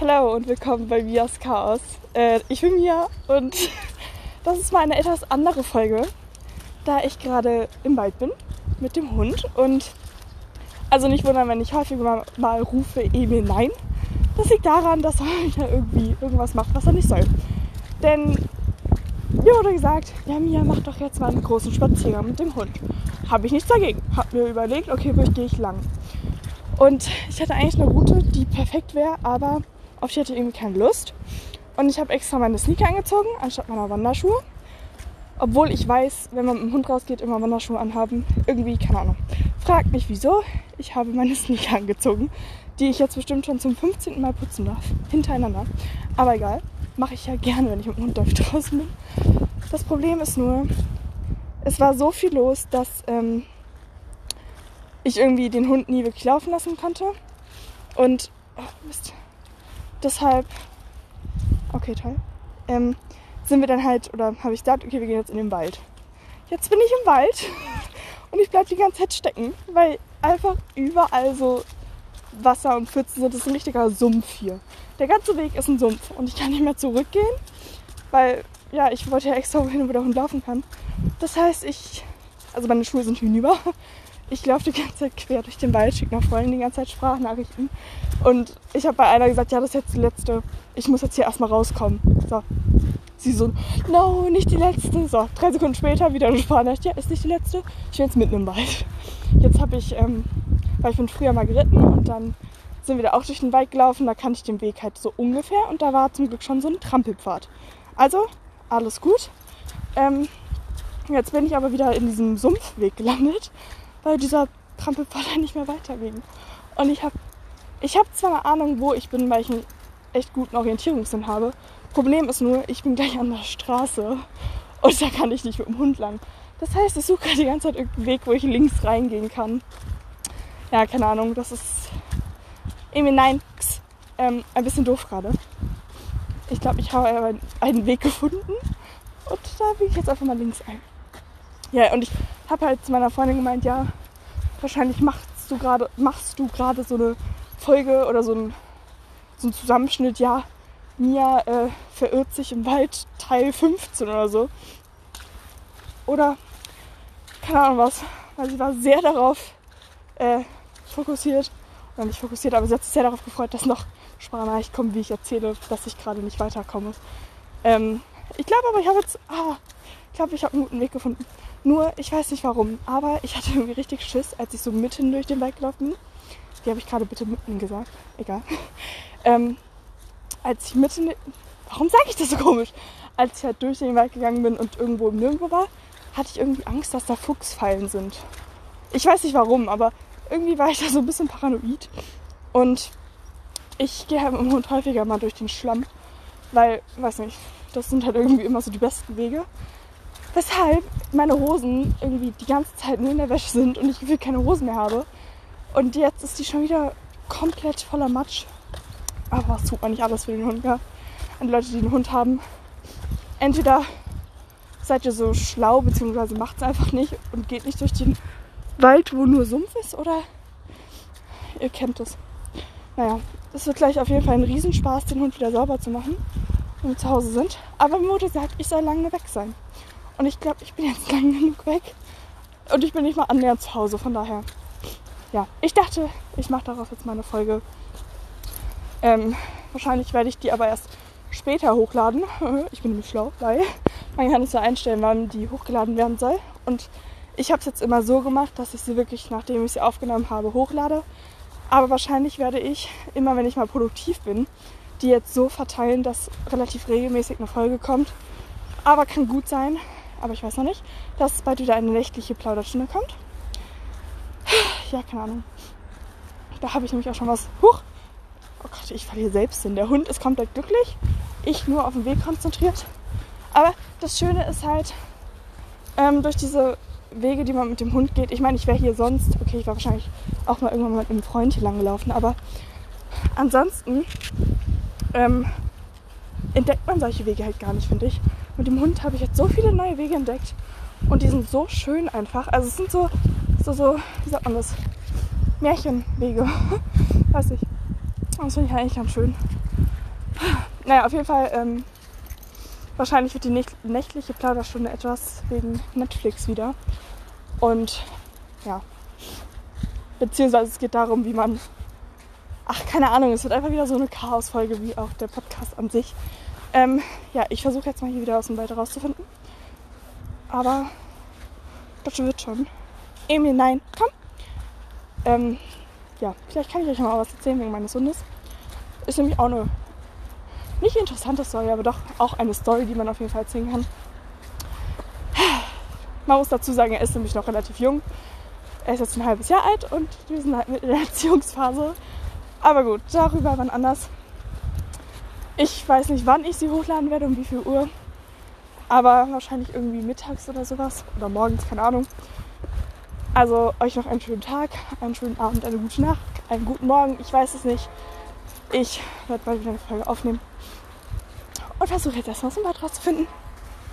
Hallo und willkommen bei Mias Chaos. Äh, ich bin Mia und das ist mal eine etwas andere Folge, da ich gerade im Wald bin mit dem Hund und also nicht wundern, wenn ich häufig mal, mal rufe Emil nein. Das liegt daran, dass er irgendwie irgendwas macht, was er nicht soll. Denn mir wurde gesagt, ja Mia, mach doch jetzt mal einen großen Spaziergang mit dem Hund. Habe ich nichts dagegen. Hab mir überlegt, okay, wo gehe ich lang? Und ich hatte eigentlich eine Route, die perfekt wäre, aber auf die hatte ich irgendwie keine Lust. Und ich habe extra meine Sneaker angezogen, anstatt meiner Wanderschuhe. Obwohl ich weiß, wenn man mit dem Hund rausgeht, immer Wanderschuhe anhaben. Irgendwie, keine Ahnung. Fragt mich wieso. Ich habe meine Sneaker angezogen, die ich jetzt bestimmt schon zum 15. Mal putzen darf. Hintereinander. Aber egal. Mache ich ja gerne, wenn ich mit dem Hund draußen bin. Das Problem ist nur, es war so viel los, dass ähm, ich irgendwie den Hund nie wirklich laufen lassen konnte. Und oh Mist. Deshalb, okay, toll. Ähm, sind wir dann halt, oder habe ich gesagt, okay, wir gehen jetzt in den Wald. Jetzt bin ich im Wald und ich bleibe die ganze Zeit stecken, weil einfach überall so Wasser und Pfützen sind. Das ist ein richtiger Sumpf hier. Der ganze Weg ist ein Sumpf und ich kann nicht mehr zurückgehen, weil, ja, ich wollte ja extra wohin, wo der Hund laufen kann. Das heißt, ich, also meine Schuhe sind hinüber ich laufe die ganze Zeit quer durch den Wald, schicke nach Freunden die ganze Zeit Sprachnachrichten. Und ich habe bei einer gesagt, ja, das ist jetzt die letzte. Ich muss jetzt hier erstmal rauskommen. So. Sie so, no, nicht die letzte. So, drei Sekunden später wieder eine Sprachnachricht. Ja, ist nicht die letzte. Ich bin jetzt mitten im Wald. Jetzt habe ich, ähm, weil ich bin früher mal geritten und dann sind wir da auch durch den Wald gelaufen. Da kannte ich den Weg halt so ungefähr und da war zum Glück schon so ein Trampelpfad. Also, alles gut. Ähm, jetzt bin ich aber wieder in diesem Sumpfweg gelandet weil dieser Trampelpfad nicht mehr weiterging. Und ich habe ich hab zwar eine Ahnung, wo ich bin, weil ich einen echt guten Orientierungssinn habe. Problem ist nur, ich bin gleich an der Straße und da kann ich nicht mit dem Hund lang. Das heißt, ich suche die ganze Zeit irgendeinen Weg, wo ich links reingehen kann. Ja, keine Ahnung, das ist irgendwie nein, ähm, ein bisschen doof gerade. Ich glaube, ich habe einen Weg gefunden und da biege ich jetzt einfach mal links ein. Ja, und ich habe halt zu meiner Freundin gemeint, ja, wahrscheinlich machst du gerade machst du gerade so eine Folge oder so ein, so ein Zusammenschnitt, ja, Mia äh, verirrt sich im Wald Teil 15 oder so. Oder keine Ahnung was, weil sie war sehr darauf äh, fokussiert, oder nicht fokussiert, aber sie hat sich sehr darauf gefreut, dass noch Sprachnachricht kommt, wie ich erzähle, dass ich gerade nicht weiterkomme. Ähm, ich glaube aber, ich habe jetzt, ah, ich glaube, ich habe einen guten Weg gefunden. Nur, ich weiß nicht warum, aber ich hatte irgendwie richtig Schiss, als ich so mitten durch den Wald gelaufen bin. Wie habe ich gerade bitte mitten gesagt? Egal. Ähm, als ich mitten. Warum sage ich das so komisch? Als ich halt durch den Wald gegangen bin und irgendwo im Nirgendwo war, hatte ich irgendwie Angst, dass da Fuchsfallen sind. Ich weiß nicht warum, aber irgendwie war ich da so ein bisschen paranoid. Und ich gehe halt dem Hund häufiger mal durch den Schlamm, weil, weiß nicht, das sind halt irgendwie immer so die besten Wege. Weshalb meine Hosen irgendwie die ganze Zeit nur in der Wäsche sind und ich gefühlt keine Hosen mehr habe. Und jetzt ist die schon wieder komplett voller Matsch. Aber was tut man nicht alles für den Hund, ja? An Leute, die einen Hund haben. Entweder seid ihr so schlau, beziehungsweise macht es einfach nicht und geht nicht durch den Wald, wo nur Sumpf ist, oder ihr kennt es. Naja, es wird gleich auf jeden Fall ein Riesenspaß, den Hund wieder sauber zu machen, wenn wir zu Hause sind. Aber Mutter sagt, ich soll lange weg sein. Und ich glaube, ich bin jetzt lang genug weg. Und ich bin nicht mal annähernd zu Hause, von daher. Ja, ich dachte, ich mache darauf jetzt mal eine Folge. Ähm, wahrscheinlich werde ich die aber erst später hochladen. Ich bin nämlich schlau, weil man kann es ja einstellen, wann die hochgeladen werden soll. Und ich habe es jetzt immer so gemacht, dass ich sie wirklich, nachdem ich sie aufgenommen habe, hochlade. Aber wahrscheinlich werde ich, immer wenn ich mal produktiv bin, die jetzt so verteilen, dass relativ regelmäßig eine Folge kommt. Aber kann gut sein, aber ich weiß noch nicht, dass bald wieder eine nächtliche Plauderstunde kommt. Ja, keine Ahnung. Da habe ich nämlich auch schon was. Huch! Oh Gott, ich verliere selbst hin. Der Hund ist komplett glücklich. Ich nur auf den Weg konzentriert. Aber das Schöne ist halt, ähm, durch diese Wege, die man mit dem Hund geht. Ich meine, ich wäre hier sonst, okay, ich war wahrscheinlich auch mal irgendwann mit einem Freund hier lang gelaufen, aber ansonsten ähm, entdeckt man solche Wege halt gar nicht, finde ich. Mit dem Hund habe ich jetzt so viele neue Wege entdeckt. Und die sind so schön einfach. Also es sind so, so, so wie sagt man das? Märchenwege. Weiß ich. Das finde ich eigentlich ganz schön. naja, auf jeden Fall, ähm, wahrscheinlich wird die nächt- nächtliche Plauderstunde etwas wegen Netflix wieder. Und ja, beziehungsweise es geht darum, wie man, ach, keine Ahnung, es wird einfach wieder so eine Chaosfolge wie auch der Podcast an sich. Ähm, ja, ich versuche jetzt mal hier wieder aus dem Wald rauszufinden. Aber das wird schon. Emil, nein, komm. Ähm, ja, vielleicht kann ich euch mal was erzählen wegen meines Hundes. Ist nämlich auch eine nicht interessante Story, aber doch auch eine Story, die man auf jeden Fall erzählen kann. Man muss dazu sagen, er ist nämlich noch relativ jung. Er ist jetzt ein halbes Jahr alt und wir sind halt mit in der Erziehungsphase. Aber gut, darüber wann anders. Ich weiß nicht, wann ich sie hochladen werde, um wie viel Uhr. Aber wahrscheinlich irgendwie mittags oder sowas. Oder morgens, keine Ahnung. Also euch noch einen schönen Tag, einen schönen Abend, eine gute Nacht, einen guten Morgen. Ich weiß es nicht. Ich werde bald wieder eine Folge aufnehmen. Und versuche jetzt erstmal aus dem Bad rauszufinden.